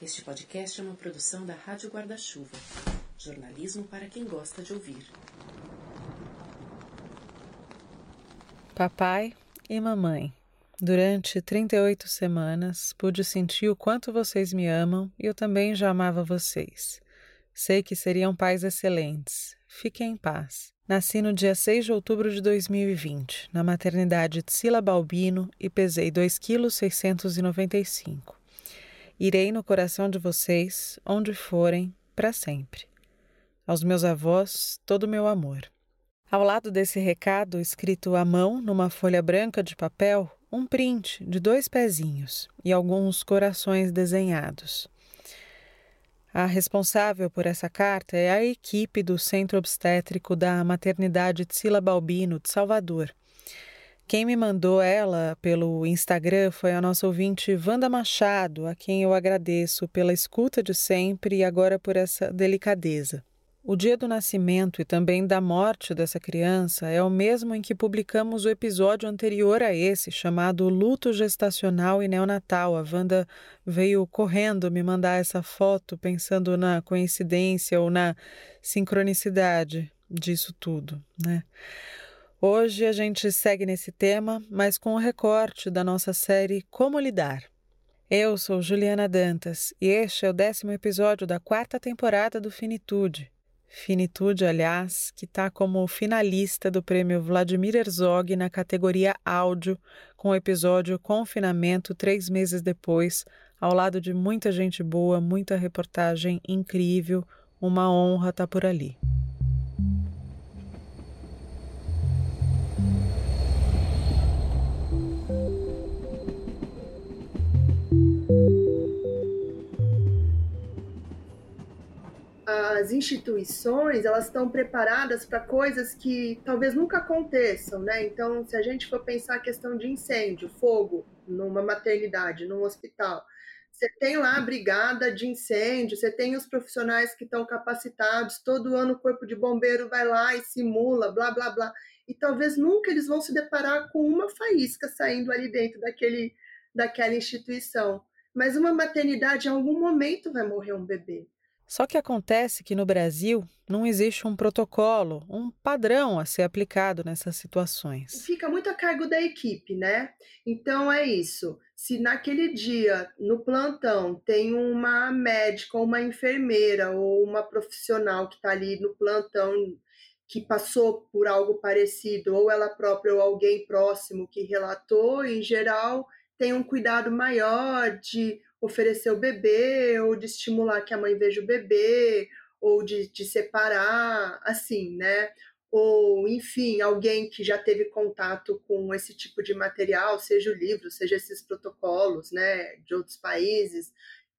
Este podcast é uma produção da Rádio Guarda-Chuva. Jornalismo para quem gosta de ouvir. Papai e mamãe. Durante 38 semanas pude sentir o quanto vocês me amam e eu também já amava vocês. Sei que seriam pais excelentes. Fiquem em paz. Nasci no dia 6 de outubro de 2020, na maternidade de Sila Balbino e pesei 2,695 kg. Irei no coração de vocês, onde forem, para sempre. Aos meus avós, todo o meu amor. Ao lado desse recado, escrito à mão numa folha branca de papel, um print de dois pezinhos e alguns corações desenhados. A responsável por essa carta é a equipe do Centro Obstétrico da Maternidade Tsila Balbino, de Salvador. Quem me mandou ela pelo Instagram foi a nossa ouvinte Wanda Machado, a quem eu agradeço pela escuta de sempre e agora por essa delicadeza. O dia do nascimento e também da morte dessa criança é o mesmo em que publicamos o episódio anterior a esse, chamado Luto Gestacional e Neonatal. A Wanda veio correndo me mandar essa foto, pensando na coincidência ou na sincronicidade disso tudo, né? Hoje a gente segue nesse tema, mas com o recorte da nossa série Como Lidar. Eu sou Juliana Dantas e este é o décimo episódio da quarta temporada do Finitude. Finitude, aliás, que está como finalista do prêmio Vladimir Herzog na categoria áudio, com o episódio Confinamento três meses depois, ao lado de muita gente boa, muita reportagem incrível. Uma honra estar tá por ali. As instituições elas estão preparadas para coisas que talvez nunca aconteçam, né? Então, se a gente for pensar a questão de incêndio, fogo numa maternidade, num hospital, você tem lá a brigada de incêndio, você tem os profissionais que estão capacitados, todo ano o corpo de bombeiro vai lá e simula, blá blá blá. E talvez nunca eles vão se deparar com uma faísca saindo ali dentro daquele, daquela instituição. Mas uma maternidade, em algum momento, vai morrer um bebê. Só que acontece que no Brasil não existe um protocolo, um padrão a ser aplicado nessas situações. Fica muito a cargo da equipe, né? Então é isso. Se naquele dia, no plantão, tem uma médica, ou uma enfermeira ou uma profissional que está ali no plantão que passou por algo parecido, ou ela própria ou alguém próximo que relatou, em geral, tem um cuidado maior de oferecer o bebê, ou de estimular que a mãe veja o bebê, ou de, de separar, assim, né? Ou, enfim, alguém que já teve contato com esse tipo de material, seja o livro, seja esses protocolos, né, de outros países.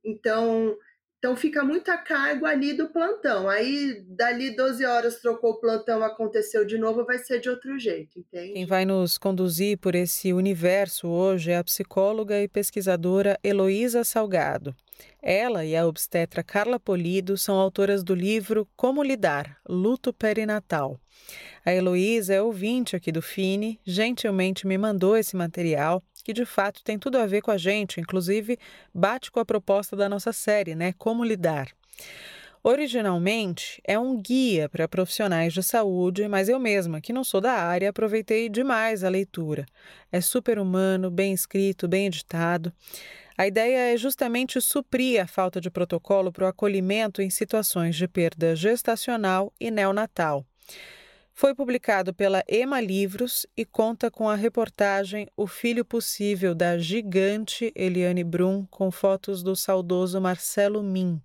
Então, então fica muito a cargo ali do plantão. Aí, dali 12 horas, trocou o plantão, aconteceu de novo, vai ser de outro jeito, entende? Quem vai nos conduzir por esse universo hoje é a psicóloga e pesquisadora Heloísa Salgado. Ela e a obstetra Carla Polido são autoras do livro Como Lidar, Luto Perinatal. A Heloísa é ouvinte aqui do Fini, gentilmente me mandou esse material que de fato tem tudo a ver com a gente, inclusive bate com a proposta da nossa série, né? Como lidar. Originalmente é um guia para profissionais de saúde, mas eu mesma, que não sou da área, aproveitei demais a leitura. É super humano, bem escrito, bem editado. A ideia é justamente suprir a falta de protocolo para o acolhimento em situações de perda gestacional e neonatal. Foi publicado pela Ema Livros e conta com a reportagem O Filho Possível da gigante Eliane Brum com fotos do saudoso Marcelo Min.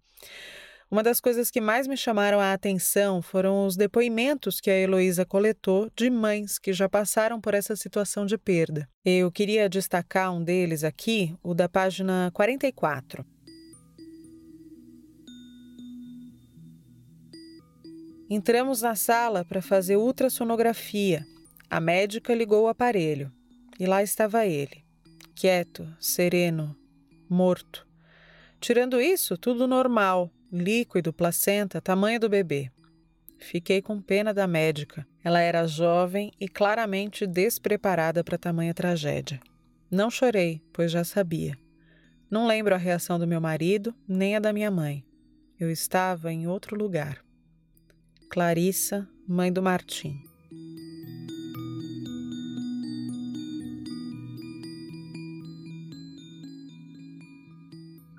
Uma das coisas que mais me chamaram a atenção foram os depoimentos que a Heloísa coletou de mães que já passaram por essa situação de perda. Eu queria destacar um deles aqui, o da página 44. Entramos na sala para fazer ultrassonografia. A médica ligou o aparelho e lá estava ele, quieto, sereno, morto. Tirando isso, tudo normal, líquido, placenta, tamanho do bebê. Fiquei com pena da médica. Ela era jovem e claramente despreparada para tamanha tragédia. Não chorei, pois já sabia. Não lembro a reação do meu marido, nem a da minha mãe. Eu estava em outro lugar. Clarissa, mãe do Martim.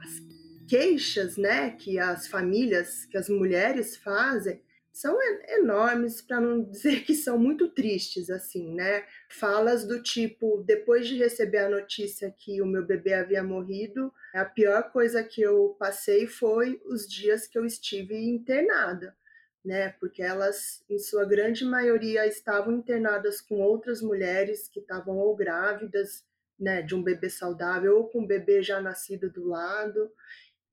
As queixas, né, que as famílias, que as mulheres fazem, são enormes, para não dizer que são muito tristes, assim, né? Falas do tipo: depois de receber a notícia que o meu bebê havia morrido, a pior coisa que eu passei foi os dias que eu estive internada, né? Porque elas, em sua grande maioria, estavam internadas com outras mulheres que estavam ou grávidas, né, de um bebê saudável ou com um bebê já nascido do lado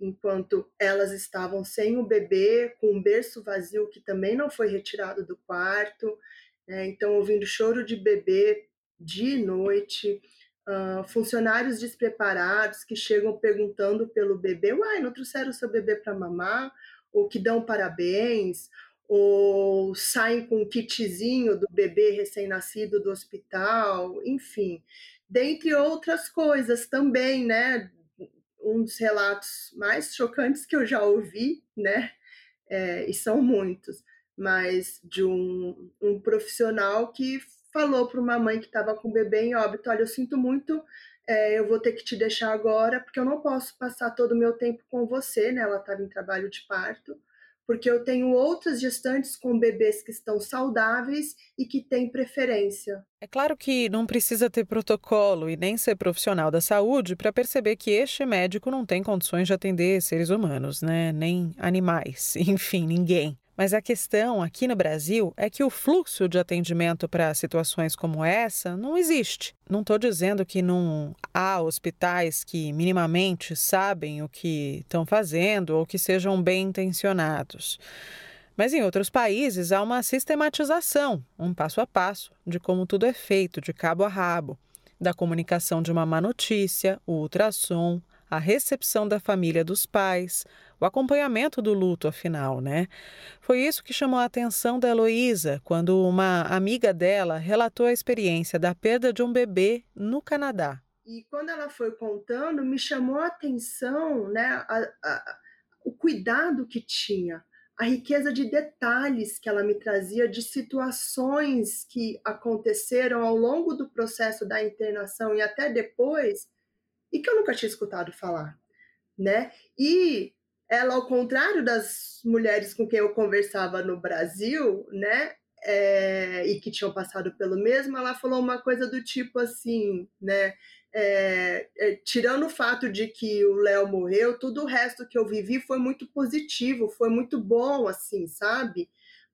enquanto elas estavam sem o bebê, com um berço vazio que também não foi retirado do quarto, né? então ouvindo choro de bebê dia e noite, uh, funcionários despreparados que chegam perguntando pelo bebê, uai, não trouxeram seu bebê para mamar? Ou que dão parabéns, ou saem com um kitzinho do bebê recém-nascido do hospital, enfim, dentre outras coisas também, né, um dos relatos mais chocantes que eu já ouvi, né? É, e são muitos, mas de um, um profissional que falou para uma mãe que estava com o bebê em óbito: Olha, eu sinto muito, é, eu vou ter que te deixar agora, porque eu não posso passar todo o meu tempo com você, né? Ela estava em trabalho de parto porque eu tenho outras gestantes com bebês que estão saudáveis e que têm preferência. É claro que não precisa ter protocolo e nem ser profissional da saúde para perceber que este médico não tem condições de atender seres humanos, né? Nem animais, enfim, ninguém. Mas a questão aqui no Brasil é que o fluxo de atendimento para situações como essa não existe. Não estou dizendo que não há hospitais que minimamente sabem o que estão fazendo ou que sejam bem intencionados. Mas em outros países há uma sistematização, um passo a passo, de como tudo é feito, de cabo a rabo da comunicação de uma má notícia, o ultrassom, a recepção da família dos pais, o acompanhamento do luto, afinal, né? Foi isso que chamou a atenção da Heloísa quando uma amiga dela relatou a experiência da perda de um bebê no Canadá. E quando ela foi contando, me chamou a atenção né, a, a, o cuidado que tinha, a riqueza de detalhes que ela me trazia, de situações que aconteceram ao longo do processo da internação e até depois, e que eu nunca tinha escutado falar, né? E ela, ao contrário das mulheres com quem eu conversava no Brasil, né? É, e que tinham passado pelo mesmo, ela falou uma coisa do tipo assim, né? É, é, tirando o fato de que o Léo morreu, tudo o resto que eu vivi foi muito positivo, foi muito bom, assim, sabe?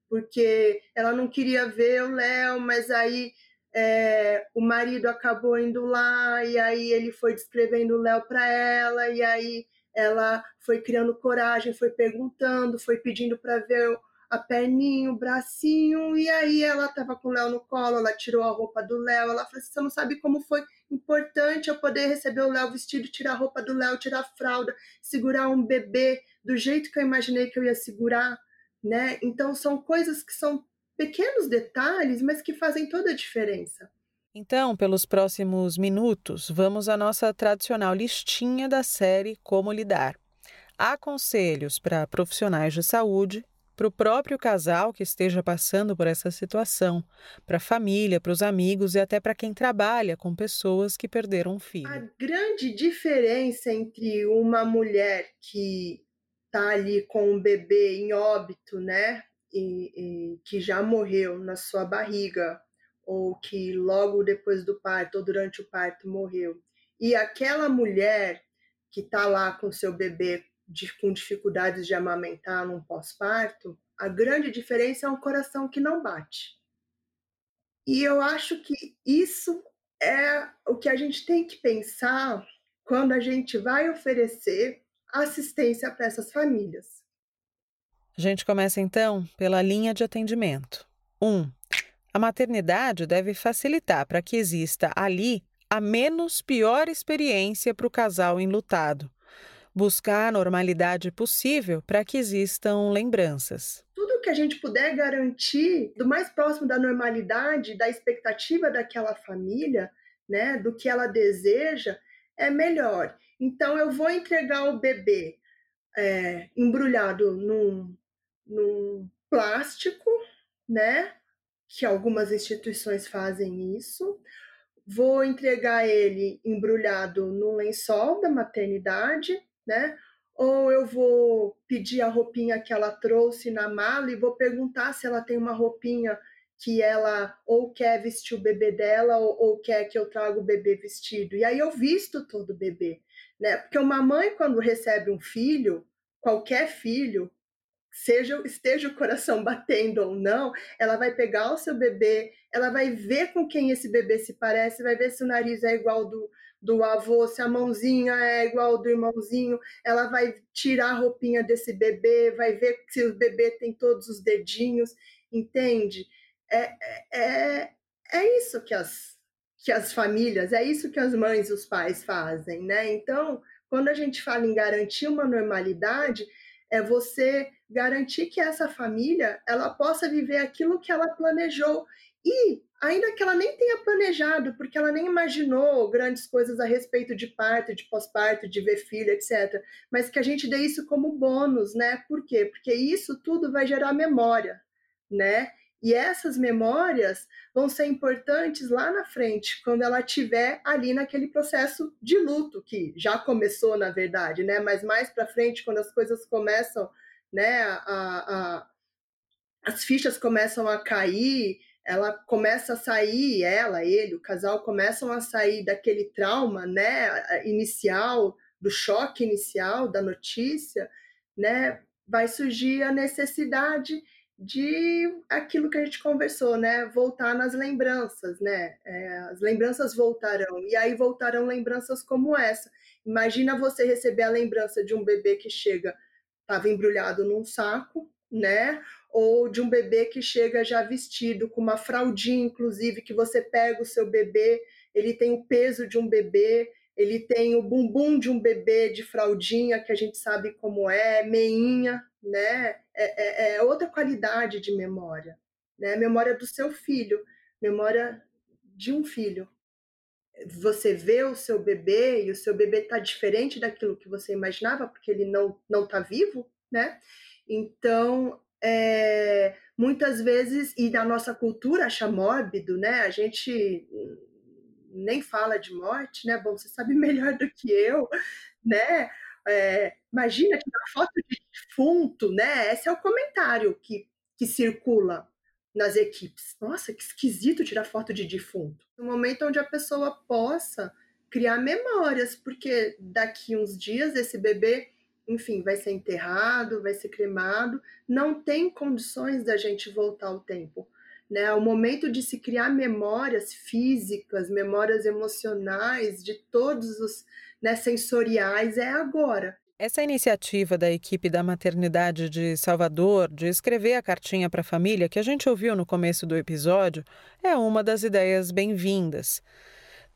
Porque ela não queria ver o Léo, mas aí é, o marido acabou indo lá e aí ele foi descrevendo o Léo para ela e aí ela foi criando coragem, foi perguntando, foi pedindo para ver a perninha, o bracinho e aí ela estava com o Léo no colo, ela tirou a roupa do Léo, ela falou assim, você não sabe como foi importante eu poder receber o Léo vestido, tirar a roupa do Léo, tirar a fralda, segurar um bebê do jeito que eu imaginei que eu ia segurar, né? Então são coisas que são pequenos detalhes, mas que fazem toda a diferença. Então, pelos próximos minutos, vamos à nossa tradicional listinha da série Como Lidar. Há conselhos para profissionais de saúde, para o próprio casal que esteja passando por essa situação, para a família, para os amigos e até para quem trabalha com pessoas que perderam um filho. A grande diferença entre uma mulher que está ali com um bebê em óbito, né, e, e, que já morreu na sua barriga, ou que logo depois do parto ou durante o parto morreu, e aquela mulher que está lá com seu bebê de, com dificuldades de amamentar num pós-parto, a grande diferença é um coração que não bate. E eu acho que isso é o que a gente tem que pensar quando a gente vai oferecer assistência para essas famílias. A gente começa então pela linha de atendimento. 1. Um, a maternidade deve facilitar para que exista ali a menos pior experiência para o casal enlutado. Buscar a normalidade possível para que existam lembranças. Tudo que a gente puder garantir do mais próximo da normalidade, da expectativa daquela família, né, do que ela deseja, é melhor. Então, eu vou entregar o bebê é, embrulhado num, num plástico, né? Que algumas instituições fazem isso. Vou entregar ele embrulhado no lençol da maternidade, né? Ou eu vou pedir a roupinha que ela trouxe na mala e vou perguntar se ela tem uma roupinha que ela ou quer vestir o bebê dela ou, ou, quer que eu traga o bebê vestido. E aí eu visto todo o bebê, né? Porque uma mãe quando recebe um filho, qualquer filho, seja esteja o coração batendo ou não, ela vai pegar o seu bebê, ela vai ver com quem esse bebê se parece, vai ver se o nariz é igual do, do avô, se a mãozinha é igual do irmãozinho, ela vai tirar a roupinha desse bebê, vai ver se o bebê tem todos os dedinhos, entende? é, é, é isso que as, que as famílias, é isso que as mães e os pais fazem, né? Então, quando a gente fala em garantir uma normalidade, é você garantir que essa família ela possa viver aquilo que ela planejou e ainda que ela nem tenha planejado, porque ela nem imaginou grandes coisas a respeito de parto, de pós-parto, de ver filho, etc. Mas que a gente dê isso como bônus, né? Por quê? Porque isso tudo vai gerar memória, né? E essas memórias vão ser importantes lá na frente, quando ela estiver ali naquele processo de luto, que já começou, na verdade, né? Mas mais para frente, quando as coisas começam, né? A, a, as fichas começam a cair, ela começa a sair, ela, ele, o casal começam a sair daquele trauma, né? Inicial, do choque inicial da notícia, né? Vai surgir a necessidade de aquilo que a gente conversou, né? Voltar nas lembranças, né? É, as lembranças voltarão. E aí voltarão lembranças como essa. Imagina você receber a lembrança de um bebê que chega, estava embrulhado num saco, né? Ou de um bebê que chega já vestido, com uma fraldinha, inclusive, que você pega o seu bebê, ele tem o peso de um bebê, ele tem o bumbum de um bebê de fraldinha, que a gente sabe como é, meinha, né? É, é, é outra qualidade de memória, né? Memória do seu filho, memória de um filho. Você vê o seu bebê e o seu bebê está diferente daquilo que você imaginava, porque ele não não está vivo, né? Então, é, muitas vezes, e na nossa cultura acha mórbido, né? A gente nem fala de morte, né? Bom, você sabe melhor do que eu, né? É, imagina tirar foto de defunto, né? Esse é o comentário que, que circula nas equipes. Nossa, que esquisito tirar foto de defunto. No momento onde a pessoa possa criar memórias, porque daqui uns dias esse bebê, enfim, vai ser enterrado, vai ser cremado, não tem condições da gente voltar ao tempo né? O momento de se criar memórias físicas, memórias emocionais, de todos os né, sensoriais, é agora. Essa iniciativa da equipe da maternidade de Salvador de escrever a cartinha para a família, que a gente ouviu no começo do episódio, é uma das ideias bem-vindas.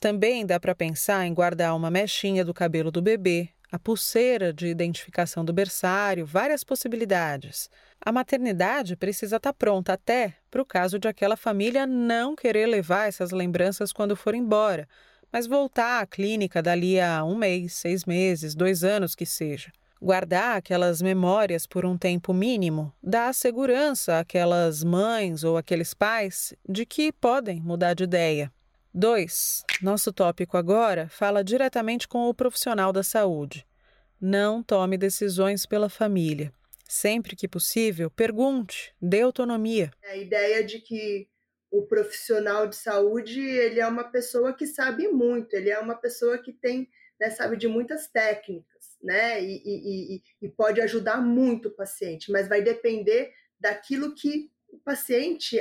Também dá para pensar em guardar uma mechinha do cabelo do bebê, a pulseira de identificação do berçário, várias possibilidades. A maternidade precisa estar tá pronta até para o caso de aquela família não querer levar essas lembranças quando for embora, mas voltar à clínica dali a um mês, seis meses, dois anos que seja. Guardar aquelas memórias por um tempo mínimo dá segurança àquelas mães ou aqueles pais de que podem mudar de ideia. 2. Nosso tópico agora fala diretamente com o profissional da saúde. Não tome decisões pela família. Sempre que possível, pergunte, dê autonomia. A ideia de que o profissional de saúde ele é uma pessoa que sabe muito, ele é uma pessoa que tem, né, sabe de muitas técnicas, né, e, e, e pode ajudar muito o paciente, mas vai depender daquilo que o paciente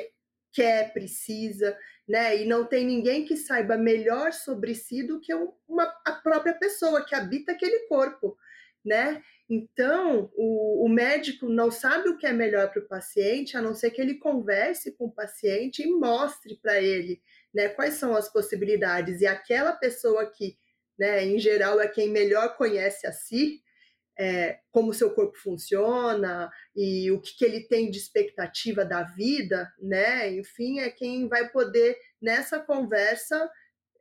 quer, precisa, né? E não tem ninguém que saiba melhor sobre si do que uma, a própria pessoa que habita aquele corpo, né? Então, o, o médico não sabe o que é melhor para o paciente, a não ser que ele converse com o paciente e mostre para ele né, quais são as possibilidades. E aquela pessoa que, né, em geral, é quem melhor conhece a si, é, como seu corpo funciona e o que, que, ele tem de expectativa da vida, né? Enfim, é quem vai poder, nessa conversa,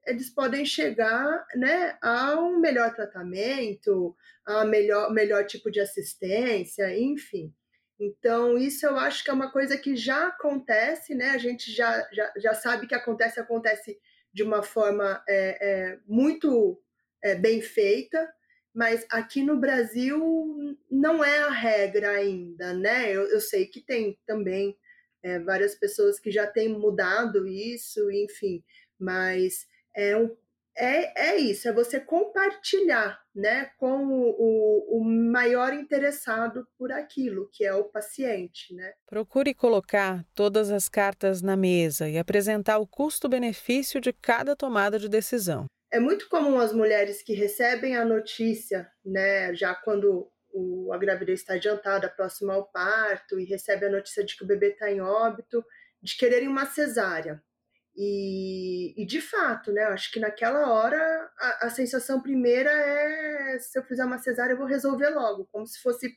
eles podem chegar né, a um melhor tratamento, a melhor, melhor tipo de assistência, enfim. Então, isso eu acho que é uma coisa que já acontece, né? A gente já, já, já sabe que acontece, acontece de uma forma é, é, muito é, bem feita, mas aqui no Brasil não é a regra ainda, né? Eu, eu sei que tem também é, várias pessoas que já têm mudado isso, enfim, mas é, é, é isso, é você compartilhar né, com o, o, maior interessado por aquilo, que é o paciente. Né? Procure colocar todas as cartas na mesa e apresentar o custo-benefício de cada tomada de decisão. É muito comum as mulheres que recebem a notícia, né, já quando o, a gravidez está adiantada, próxima ao parto, e recebe a notícia de que o bebê está em óbito, de quererem uma cesárea. E, e, de fato, né? Acho que naquela hora a, a, sensação primeira é se eu fizer uma cesárea, eu vou resolver logo, como se fosse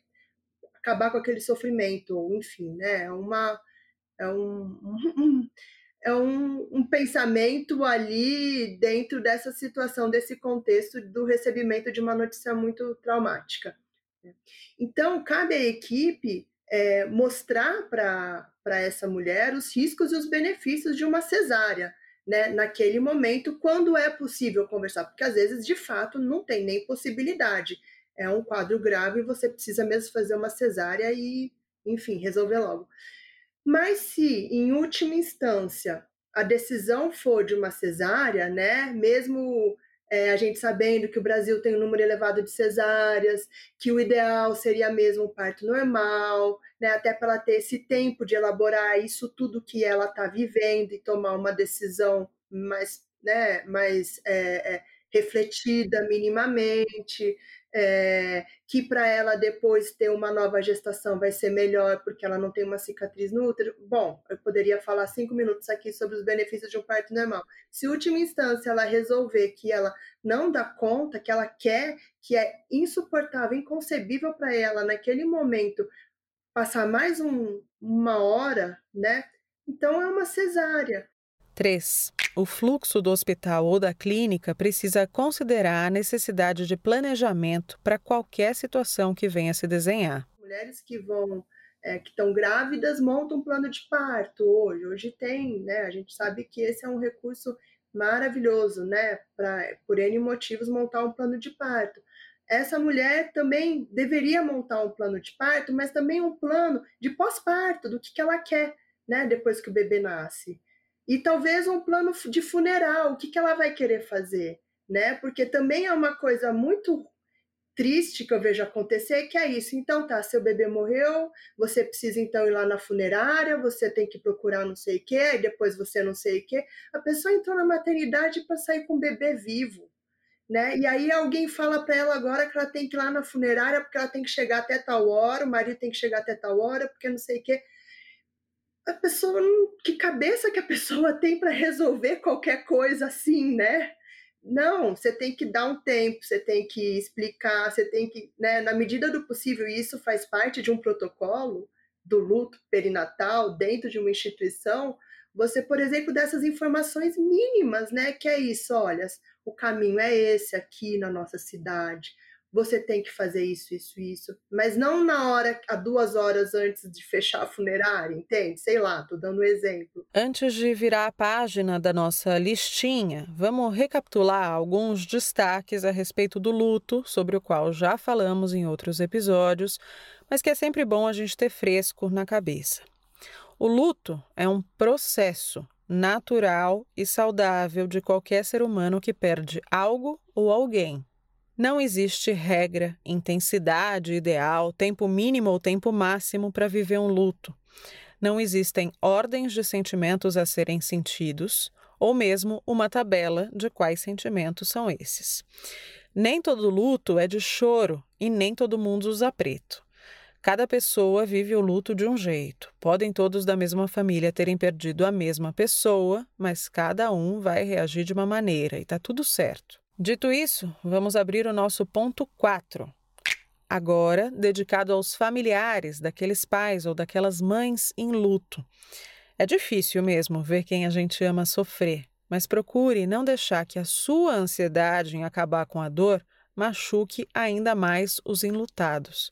acabar com aquele sofrimento, ou enfim, né? É uma. É um, um é um, um pensamento ali dentro dessa situação, desse contexto do recebimento de uma notícia muito traumática. Né. Então, cabe à equipe é, mostrar para essa mulher os riscos e os benefícios de uma cesárea, né, naquele momento, quando é possível conversar, porque às vezes, de fato, não tem nem possibilidade. É um quadro grave e você precisa mesmo fazer uma cesárea e, enfim, resolver logo. Mas se, em última instância, a decisão for de uma cesárea, né, mesmo é, a gente sabendo que o Brasil tem um número elevado de cesáreas, que o ideal seria mesmo um parto normal, né, até para ela ter esse tempo de elaborar isso tudo que ela está vivendo e tomar uma decisão mais, né, mais é, é, refletida minimamente é, que para ela depois ter uma nova gestação vai ser melhor porque ela não tem uma cicatriz no útero. Bom, eu poderia falar cinco minutos aqui sobre os benefícios de um parto normal. Se última instância ela resolver que ela não dá conta, que ela quer, que é insuportável, inconcebível para ela naquele momento passar mais um, uma hora, né? Então é uma cesárea. 3. O fluxo do hospital ou da clínica precisa considerar a necessidade de planejamento para qualquer situação que venha se desenhar. Mulheres que vão é, que estão grávidas montam um plano de parto hoje. Hoje tem, né? A gente sabe que esse é um recurso maravilhoso, né? Para por N motivos montar um plano de parto. Essa mulher também deveria montar um plano de parto, mas também um plano de pós-parto, do que, que ela quer, né? Depois que o bebê nasce e talvez um plano de funeral, o que, que ela vai querer fazer, né? Porque também é uma coisa muito triste que eu vejo acontecer, que é isso. Então tá, seu bebê morreu, você precisa então ir lá na funerária, você tem que procurar não sei o quê, e depois você não sei o quê. A pessoa entrou na maternidade para sair com o bebê vivo. Né? E aí alguém fala para ela agora que ela tem que ir lá na funerária porque ela tem que chegar até tal hora, o marido tem que chegar até tal hora, porque não sei o quê a pessoa que cabeça que a pessoa tem para resolver qualquer coisa assim, né? Não, você tem que dar um tempo, você tem que explicar, você tem que, né, na medida do possível, isso faz parte de um protocolo do luto perinatal dentro de uma instituição, você, por exemplo, dessas informações mínimas, né, que é isso, olha, o caminho é esse aqui na nossa cidade, você tem que fazer isso, isso, isso, mas não na hora, a duas horas antes de fechar a funerária, entende? Sei lá, tô dando um exemplo. Antes de virar a página da nossa listinha, vamos recapitular alguns destaques a respeito do luto, sobre o qual já falamos em outros episódios, mas que é sempre bom a gente ter fresco na cabeça. O luto é um processo natural e saudável de qualquer ser humano que perde algo ou alguém não existe regra, intensidade ideal, tempo mínimo ou tempo máximo para viver um luto. Não existem ordens de sentimentos a serem sentidos, ou mesmo uma tabela de quais sentimentos são esses. Nem todo luto é de choro e nem todo mundo usa preto. Cada pessoa vive o luto de um jeito. Podem todos da mesma família terem perdido a mesma pessoa, mas cada um vai reagir de uma maneira e está tudo certo. Dito isso, vamos abrir o nosso ponto 4. Agora, dedicado aos familiares daqueles pais ou daquelas mães em luto. É difícil mesmo ver quem a gente ama sofrer, mas procure não deixar que a sua ansiedade em acabar com a dor machuque ainda mais os enlutados.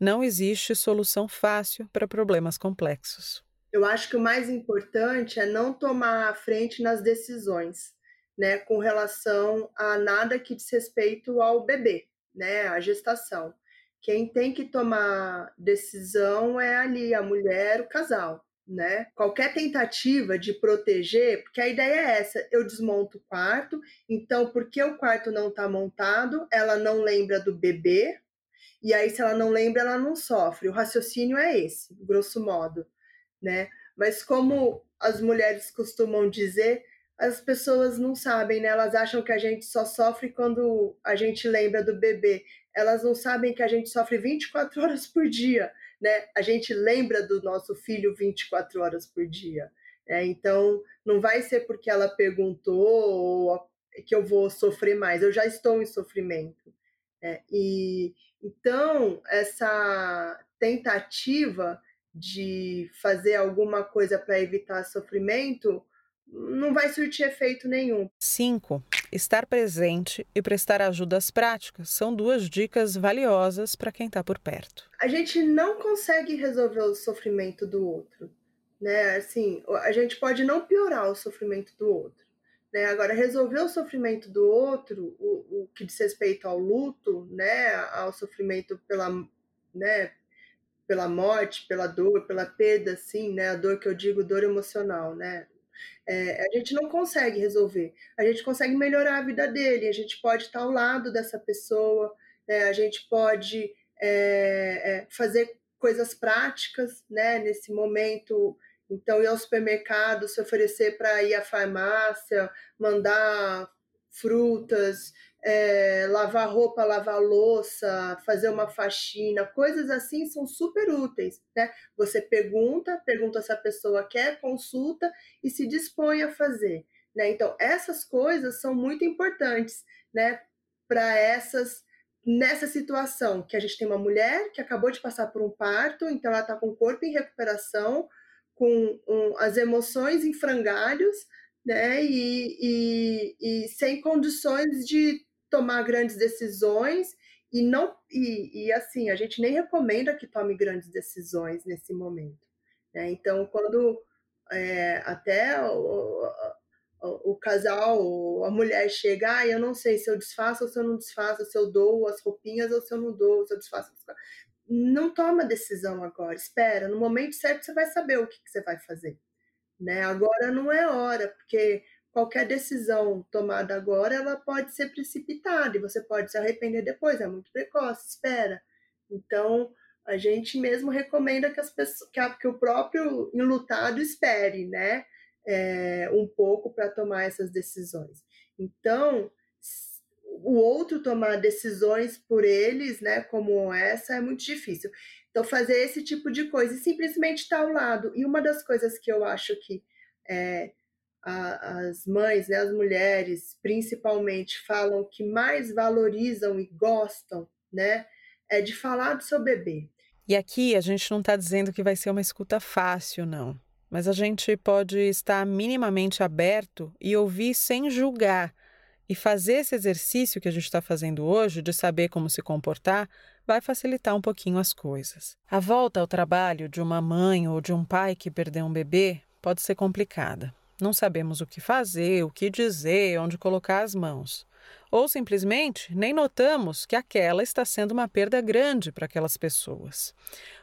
Não existe solução fácil para problemas complexos. Eu acho que o mais importante é não tomar a frente nas decisões, né, com relação a nada que diz respeito ao bebê, né, a gestação. Quem tem que tomar decisão é ali a mulher, o casal né? Qualquer tentativa de proteger, porque a ideia é essa, eu desmonto o quarto, então porque o quarto não está montado, ela não lembra do bebê, e aí se ela não lembra, ela não sofre. O raciocínio é esse, grosso modo, né? Mas como as mulheres costumam dizer, as pessoas não sabem, né? Elas acham que a gente só sofre quando a gente lembra do bebê. Elas não sabem que a gente sofre 24 horas por dia né? A gente lembra do nosso filho 24 horas por dia. Né? Então, não vai ser porque ela perguntou que eu vou sofrer mais. Eu já estou em sofrimento. Né? E então essa tentativa de fazer alguma coisa para evitar sofrimento não vai surtir efeito nenhum. 5. Estar presente e prestar ajudas práticas são duas dicas valiosas para quem está por perto. A gente não consegue resolver o sofrimento do outro, né? Assim, a gente pode não piorar o sofrimento do outro, né? Agora, resolver o sofrimento do outro, o, o que diz respeito ao luto, né? Ao sofrimento pela, né? Pela morte, pela dor, pela perda, assim, né? A dor que eu digo, dor emocional, né? É, a gente não consegue resolver. A gente consegue melhorar a vida dele, a gente pode estar ao lado dessa pessoa, né? a gente pode é, é, fazer coisas práticas né? nesse momento. Então, ir ao supermercado, se oferecer para ir à farmácia, mandar frutas, é, lavar roupa, lavar louça, fazer uma faxina, coisas assim são super úteis, né? Você pergunta, pergunta se a pessoa quer, consulta e se dispõe a fazer, né? Então, essas coisas são muito importantes, né? Para essas nessa situação que a gente tem uma mulher que acabou de passar por um parto, então ela está com o corpo em recuperação, com um, as emoções em frangalhos, né? E, e, e sem condições de tomar grandes decisões e não e, e, assim a gente nem recomenda que tome grandes decisões nesse momento né? então quando é, até o, o, o, casal a mulher chega ah, eu não sei se eu desfaço ou se eu não desfaço se eu dou as roupinhas ou se eu não dou se eu desfaço não toma decisão agora espera no momento certo você vai saber o que, que você vai fazer né agora não é hora porque qualquer decisão tomada agora, ela pode ser precipitada e você pode se arrepender depois, é muito precoce, espera. Então, a gente mesmo recomenda que, as pessoas, que, a, que o próprio enlutado espere, né? É, um pouco para tomar essas decisões. Então, o outro tomar decisões por eles, né, como essa, é muito difícil. Então, fazer esse tipo de coisa e simplesmente estar ao lado. E uma das coisas que eu acho que é, a, as mães, né, as mulheres, principalmente, falam que mais valorizam e gostam, né, é de falar do seu bebê. E aqui a gente não está dizendo que vai ser uma escuta fácil, não. Mas a gente pode estar minimamente aberto e ouvir sem julgar. E fazer esse exercício que a gente está fazendo hoje, de saber como se comportar, vai facilitar um pouquinho as coisas. A volta ao trabalho de uma mãe ou de um pai que perdeu um bebê pode ser complicada. Não sabemos o que fazer, o que dizer, onde colocar as mãos. Ou simplesmente nem notamos que aquela está sendo uma perda grande para aquelas pessoas.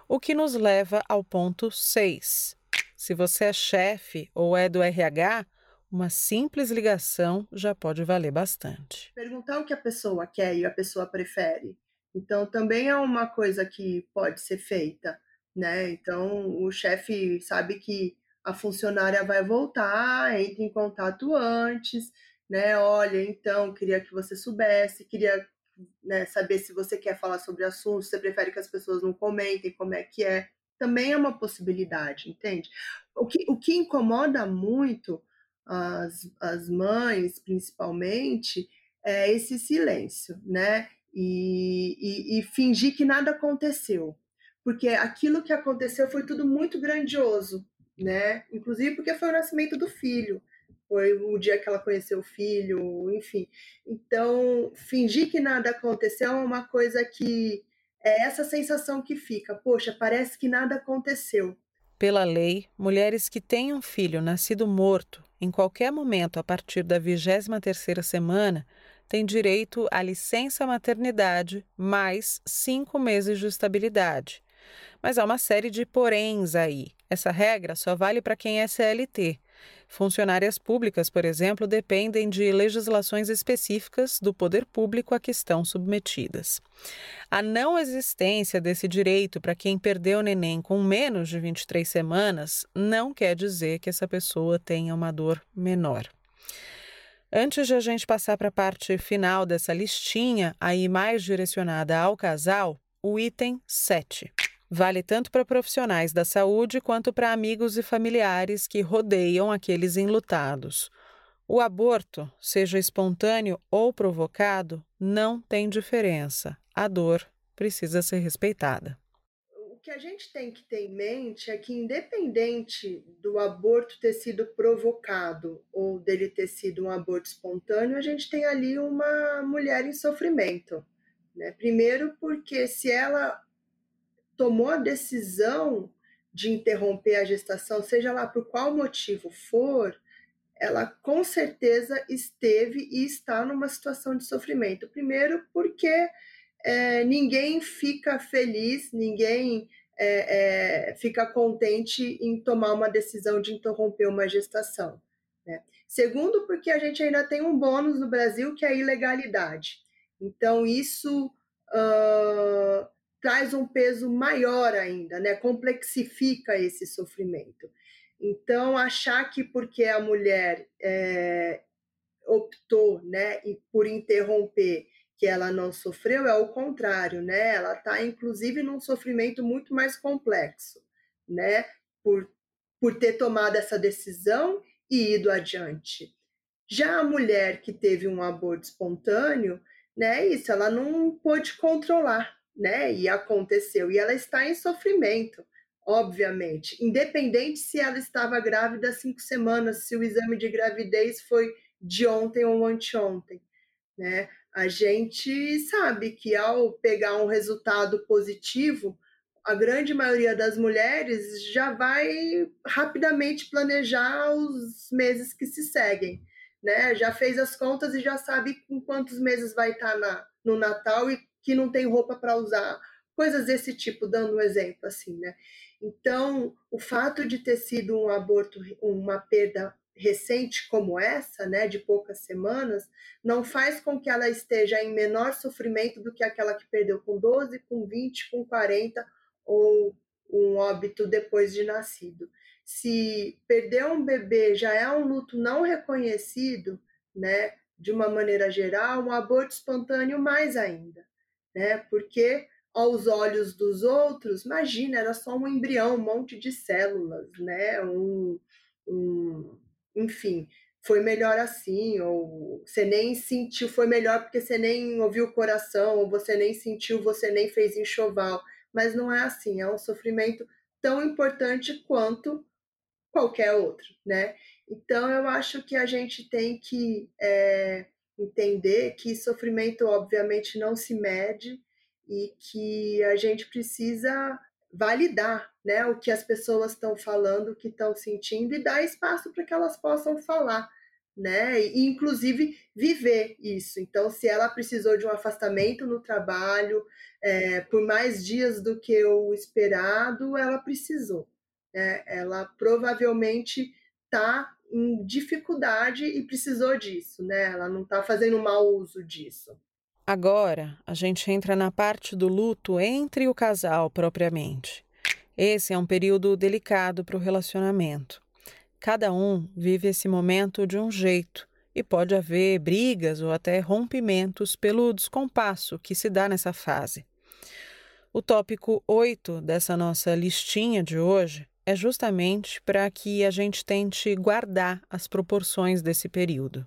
O que nos leva ao ponto 6. Se você é chefe ou é do RH, uma simples ligação já pode valer bastante. Perguntar o que a pessoa quer e a pessoa prefere. Então, também é uma coisa que pode ser feita, né? Então, o chefe sabe que a funcionária vai voltar, entre em contato antes, né? Olha, então, queria que você soubesse, queria né, saber se você quer falar sobre assuntos, se você prefere que as pessoas não comentem como é que é. Também é uma possibilidade, entende? O que, o que incomoda muito as, as mães, principalmente, é esse silêncio, né? E, e, e fingir que nada aconteceu. Porque aquilo que aconteceu foi tudo muito grandioso, né? Inclusive porque foi o nascimento do filho, foi o dia que ela conheceu o filho, enfim. Então, fingir que nada aconteceu é uma coisa que é essa sensação que fica. Poxa, parece que nada aconteceu. Pela lei, mulheres que têm um filho nascido morto em qualquer momento a partir da 23ª semana têm direito à licença maternidade mais cinco meses de estabilidade. Mas há uma série de poréns aí. Essa regra só vale para quem é CLT. Funcionárias públicas, por exemplo, dependem de legislações específicas do poder público a que estão submetidas. A não existência desse direito para quem perdeu o neném com menos de 23 semanas não quer dizer que essa pessoa tenha uma dor menor. Antes de a gente passar para a parte final dessa listinha, aí mais direcionada ao casal, o item 7. Vale tanto para profissionais da saúde quanto para amigos e familiares que rodeiam aqueles enlutados. O aborto, seja espontâneo ou provocado, não tem diferença. A dor precisa ser respeitada. O que a gente tem que ter em mente é que, independente do aborto ter sido provocado ou dele ter sido um aborto espontâneo, a gente tem ali uma mulher em sofrimento. Né? Primeiro, porque se ela tomou a decisão de interromper a gestação, seja lá por qual motivo for, ela com certeza esteve e está numa situação de sofrimento. Primeiro, porque é, ninguém fica feliz, ninguém é, é, fica contente em tomar uma decisão de interromper uma gestação. Né? Segundo, porque a gente ainda tem um bônus no Brasil que é a ilegalidade. Então, isso uh, traz um peso maior ainda, né? complexifica esse sofrimento. Então, achar que porque a mulher é, optou né, por interromper que ela não sofreu é o contrário, né? Ela está, inclusive, num sofrimento muito mais complexo, né? Por, por ter tomado essa decisão e ido adiante. Já a mulher que teve um aborto espontâneo, né? Isso, ela não pôde controlar, né? E aconteceu. E ela está em sofrimento, obviamente. Independente se ela estava grávida cinco semanas, se o exame de gravidez foi de ontem ou anteontem, né? A gente sabe que ao pegar um resultado positivo, a grande maioria das mulheres já vai rapidamente planejar os meses que se seguem, né? Já fez as contas e já sabe com quantos meses vai estar na, no Natal e que não tem roupa para usar, coisas desse tipo, dando um exemplo assim, né? Então, o fato de ter sido um aborto, uma perda recente como essa, né, de poucas semanas, não faz com que ela esteja em menor sofrimento do que aquela que perdeu com 12, com 20, com 40 ou um óbito depois de nascido. Se perder um bebê já é um luto não reconhecido, né, de uma maneira geral, um aborto espontâneo mais ainda né? Porque aos olhos dos outros, imagina, era só um embrião, um monte de células, né? Um, um, enfim, foi melhor assim, ou você nem sentiu, foi melhor porque você nem ouviu o coração, ou você nem sentiu, você nem fez enxoval. Mas não é assim, é um sofrimento tão importante quanto qualquer outro, né? Então eu acho que a gente tem que é, entender que sofrimento, obviamente, não se mede e que a gente precisa validar né, o que as pessoas estão falando, o que estão sentindo e dar espaço para que elas possam falar. Né? E inclusive viver isso. Então, se ela precisou de um afastamento no trabalho é, por mais dias do que o esperado, ela precisou. Né? Ela provavelmente está em dificuldade e precisou disso, né? Ela não está fazendo mau uso disso. Agora, a gente entra na parte do luto entre o casal propriamente. Esse é um período delicado para o relacionamento. Cada um vive esse momento de um jeito e pode haver brigas ou até rompimentos pelo descompasso que se dá nessa fase. O tópico 8 dessa nossa listinha de hoje é justamente para que a gente tente guardar as proporções desse período.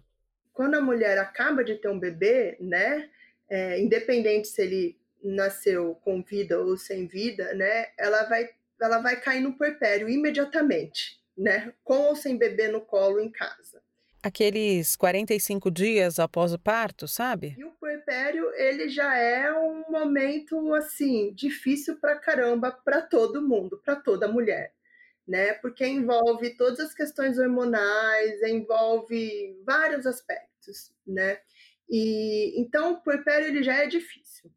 Quando a mulher acaba de ter um bebê, né, é, independente se ele nasceu com vida ou sem vida, né, ela vai, ela vai cair no puerpério imediatamente, né, com ou sem bebê no colo em casa. Aqueles 45 dias após o parto, sabe? E o puerpério, ele já é um momento assim difícil pra caramba para todo mundo, para toda mulher, né? Porque envolve todas as questões hormonais, envolve vários aspectos, né? E então o puerpério ele já é difícil.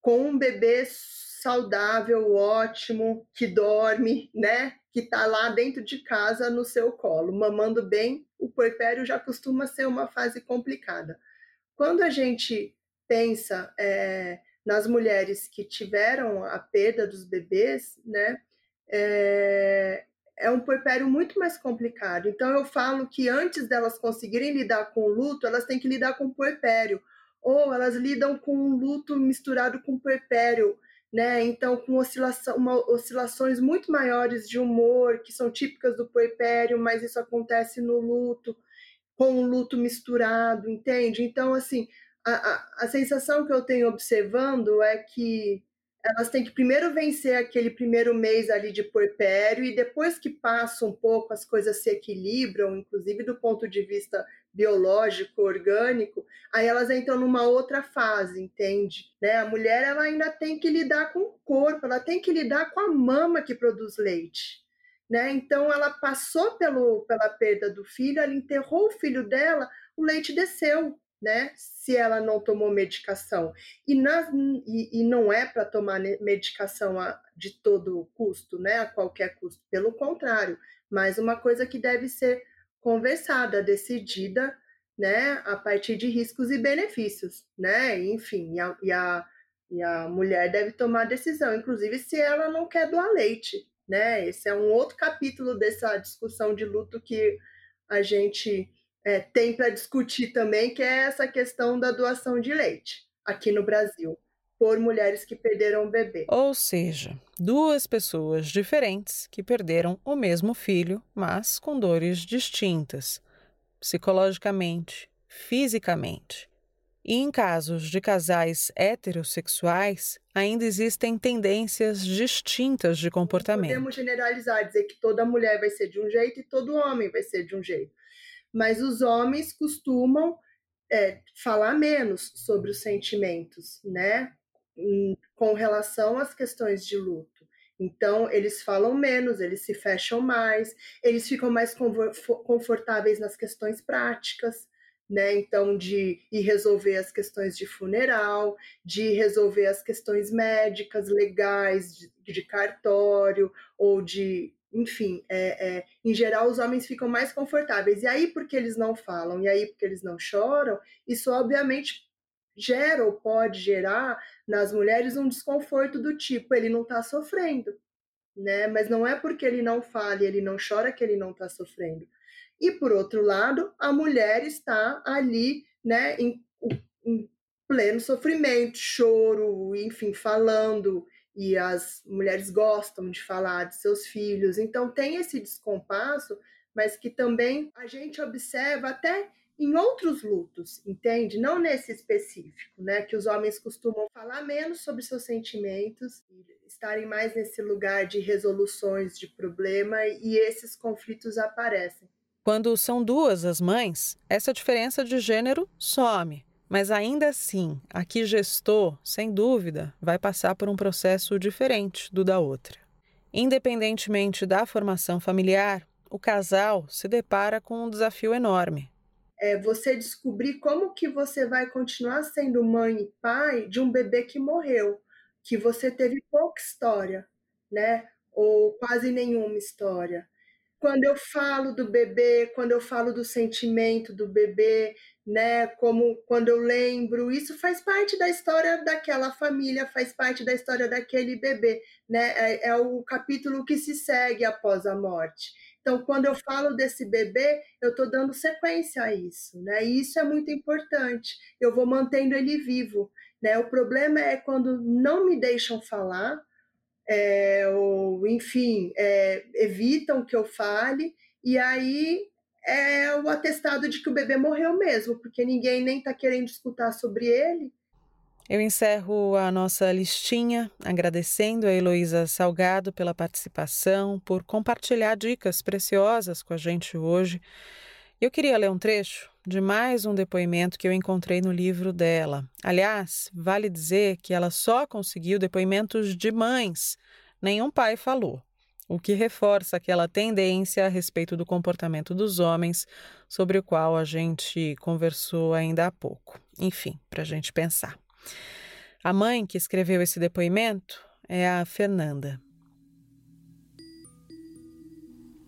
Com um bebê saudável, ótimo, que dorme, né? Que está lá dentro de casa no seu colo, mamando bem, o puerpério já costuma ser uma fase complicada. Quando a gente pensa é, nas mulheres que tiveram a perda dos bebês, né? É, é um puerpério muito mais complicado. Então eu falo que antes delas conseguirem lidar com o luto, elas têm que lidar com o puerpério. Ou elas lidam com um luto misturado com puerpério né? Então, com oscilação, uma, oscilações muito maiores de humor, que são típicas do puerpério, mas isso acontece no luto, com o luto misturado, entende? Então, assim, a, a, a sensação que eu tenho observando é que elas têm que primeiro vencer aquele primeiro mês ali de puerpério e depois que passa um pouco as coisas se equilibram, inclusive do ponto de vista biológico, orgânico, aí elas entram numa outra fase, entende? Né? A mulher ela ainda tem que lidar com o corpo, ela tem que lidar com a mama que produz leite. Né? Então ela passou pelo, pela perda do filho, ela enterrou o filho dela, o leite desceu, né? Se ela não tomou medicação. E, na, e, e não é para tomar medicação a, de todo custo, né? A qualquer custo. Pelo contrário, mas uma coisa que deve ser conversada, decidida, né? A partir de riscos e benefícios, né? Enfim, e a, e a, e a mulher deve tomar decisão, inclusive se ela não quer doar leite, né? Esse é um outro capítulo dessa discussão de luto que a gente é, tem para discutir também, que é essa questão da doação de leite aqui no Brasil, por mulheres que perderam o bebê. Ou seja, duas pessoas diferentes que perderam o mesmo filho, mas com dores distintas, psicologicamente, fisicamente. E em casos de casais heterossexuais, ainda existem tendências distintas de comportamento. Não podemos generalizar, dizer que toda mulher vai ser de um jeito e todo homem vai ser de um jeito mas os homens costumam é, falar menos sobre os sentimentos, né? Com relação às questões de luto. Então, eles falam menos, eles se fecham mais, eles ficam mais confortáveis nas questões práticas, né? Então, de ir resolver as questões de funeral, de resolver as questões médicas, legais, de, de cartório, ou de enfim, é, é, em geral os homens ficam mais confortáveis. E aí, porque eles não falam, e aí, porque eles não choram, isso obviamente gera ou pode gerar nas mulheres um desconforto do tipo, ele não está sofrendo, né? Mas não é porque ele não fala e ele não chora que ele não está sofrendo. E por outro lado, a mulher está ali, né, em, em pleno sofrimento, choro, enfim, falando, e as mulheres gostam de falar de seus filhos. Então tem esse descompasso, mas que também a gente observa até em outros lutos, entende? Não nesse específico, né? Que os homens costumam falar menos sobre seus sentimentos, estarem mais nesse lugar de resoluções de problema e esses conflitos aparecem. Quando são duas as mães, essa diferença de gênero some. Mas ainda assim, a que gestou, sem dúvida, vai passar por um processo diferente do da outra. Independentemente da formação familiar, o casal se depara com um desafio enorme. É você descobrir como que você vai continuar sendo mãe e pai de um bebê que morreu, que você teve pouca história, né? Ou quase nenhuma história. Quando eu falo do bebê, quando eu falo do sentimento do bebê, né? Como quando eu lembro, isso faz parte da história daquela família, faz parte da história daquele bebê, né? É, é o capítulo que se segue após a morte. Então, quando eu falo desse bebê, eu estou dando sequência a isso, né? E isso é muito importante. Eu vou mantendo ele vivo, né? O problema é quando não me deixam falar, é, ou enfim, é, evitam que eu fale, e aí é o atestado de que o bebê morreu mesmo, porque ninguém nem está querendo escutar sobre ele. Eu encerro a nossa listinha agradecendo a Heloísa Salgado pela participação, por compartilhar dicas preciosas com a gente hoje. Eu queria ler um trecho de mais um depoimento que eu encontrei no livro dela. Aliás, vale dizer que ela só conseguiu depoimentos de mães, nenhum pai falou, o que reforça aquela tendência a respeito do comportamento dos homens, sobre o qual a gente conversou ainda há pouco. Enfim, para a gente pensar. A mãe que escreveu esse depoimento é a Fernanda.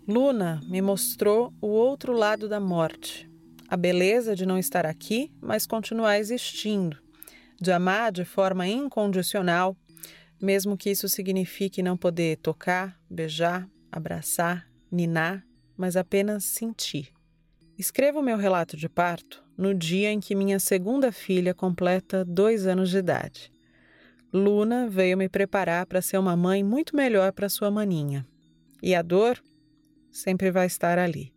Luna me mostrou o outro lado da morte, a beleza de não estar aqui, mas continuar existindo, de amar de forma incondicional, mesmo que isso signifique não poder tocar, beijar, abraçar, ninar, mas apenas sentir. Escrevo meu relato de parto no dia em que minha segunda filha completa dois anos de idade. Luna veio me preparar para ser uma mãe muito melhor para sua maninha. E a dor sempre vai estar ali.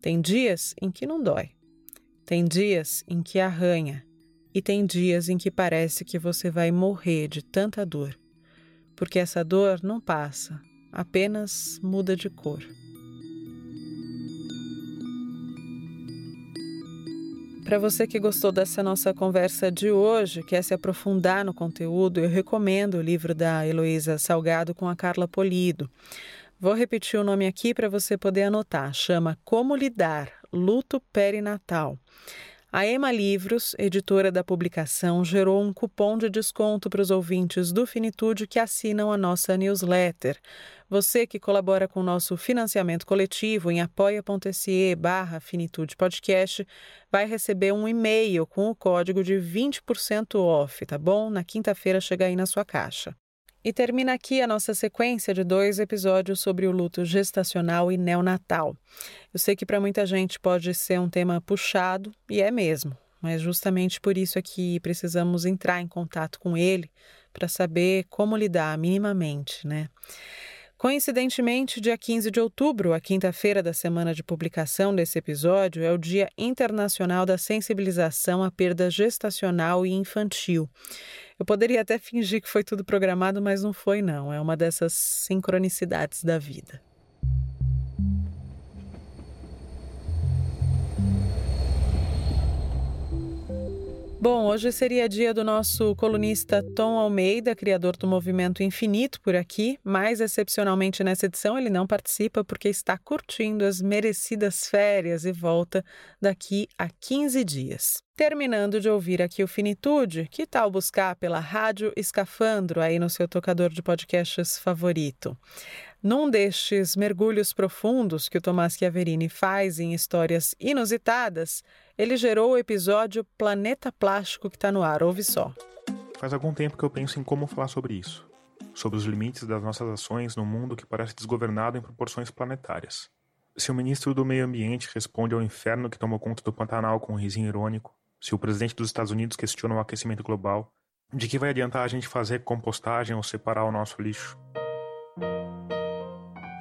Tem dias em que não dói, tem dias em que arranha, e tem dias em que parece que você vai morrer de tanta dor, porque essa dor não passa, apenas muda de cor. Para você que gostou dessa nossa conversa de hoje, quer se aprofundar no conteúdo, eu recomendo o livro da Heloísa Salgado com a Carla Polido. Vou repetir o nome aqui para você poder anotar. Chama Como Lidar Luto Perinatal. A Ema Livros, editora da publicação, gerou um cupom de desconto para os ouvintes do Finitude que assinam a nossa newsletter. Você que colabora com o nosso financiamento coletivo em apoia.se barra Finitude Podcast vai receber um e-mail com o código de 20% off, tá bom? Na quinta-feira chega aí na sua caixa. E termina aqui a nossa sequência de dois episódios sobre o luto gestacional e neonatal. Eu sei que para muita gente pode ser um tema puxado, e é mesmo, mas justamente por isso é que precisamos entrar em contato com ele para saber como lidar minimamente, né? Coincidentemente, dia 15 de outubro, a quinta-feira da semana de publicação desse episódio, é o Dia Internacional da Sensibilização à Perda Gestacional e Infantil. Eu poderia até fingir que foi tudo programado, mas não foi, não. É uma dessas sincronicidades da vida. Bom, hoje seria dia do nosso colunista Tom Almeida, criador do Movimento Infinito por aqui, mas excepcionalmente nessa edição ele não participa porque está curtindo as merecidas férias e volta daqui a 15 dias. Terminando de ouvir aqui o Finitude, que tal buscar pela Rádio Escafandro aí no seu tocador de podcasts favorito? Num destes mergulhos profundos que o Tomás Chiaverini faz em histórias inusitadas, ele gerou o episódio Planeta Plástico que está no ar. Ouve só. Faz algum tempo que eu penso em como falar sobre isso. Sobre os limites das nossas ações no mundo que parece desgovernado em proporções planetárias. Se o ministro do Meio Ambiente responde ao inferno que tomou conta do Pantanal com um risinho irônico, se o presidente dos Estados Unidos questiona o aquecimento global, de que vai adiantar a gente fazer compostagem ou separar o nosso lixo?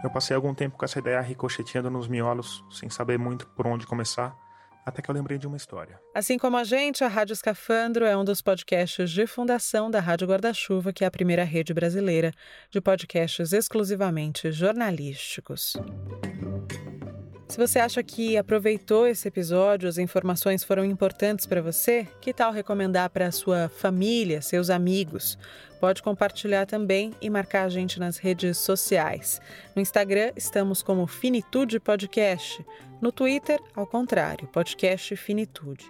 Eu passei algum tempo com essa ideia ricocheteando nos miolos, sem saber muito por onde começar, até que eu lembrei de uma história. Assim como a gente, a Rádio Escafandro é um dos podcasts de fundação da Rádio Guarda-Chuva, que é a primeira rede brasileira de podcasts exclusivamente jornalísticos. Se você acha que aproveitou esse episódio, as informações foram importantes para você, que tal recomendar para a sua família, seus amigos? Pode compartilhar também e marcar a gente nas redes sociais. No Instagram estamos como Finitude Podcast. No Twitter, ao contrário, Podcast Finitude.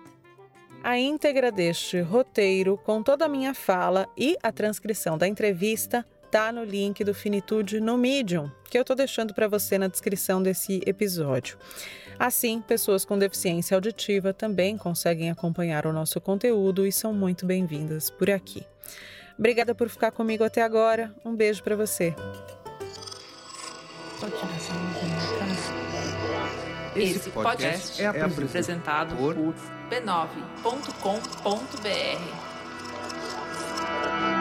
A íntegra deste roteiro, com toda a minha fala e a transcrição da entrevista, tá no link do Finitude no Medium, que eu tô deixando para você na descrição desse episódio. Assim, pessoas com deficiência auditiva também conseguem acompanhar o nosso conteúdo e são muito bem-vindas por aqui. Obrigada por ficar comigo até agora. Um beijo para você. Esse podcast é apresentado por b9.com.br.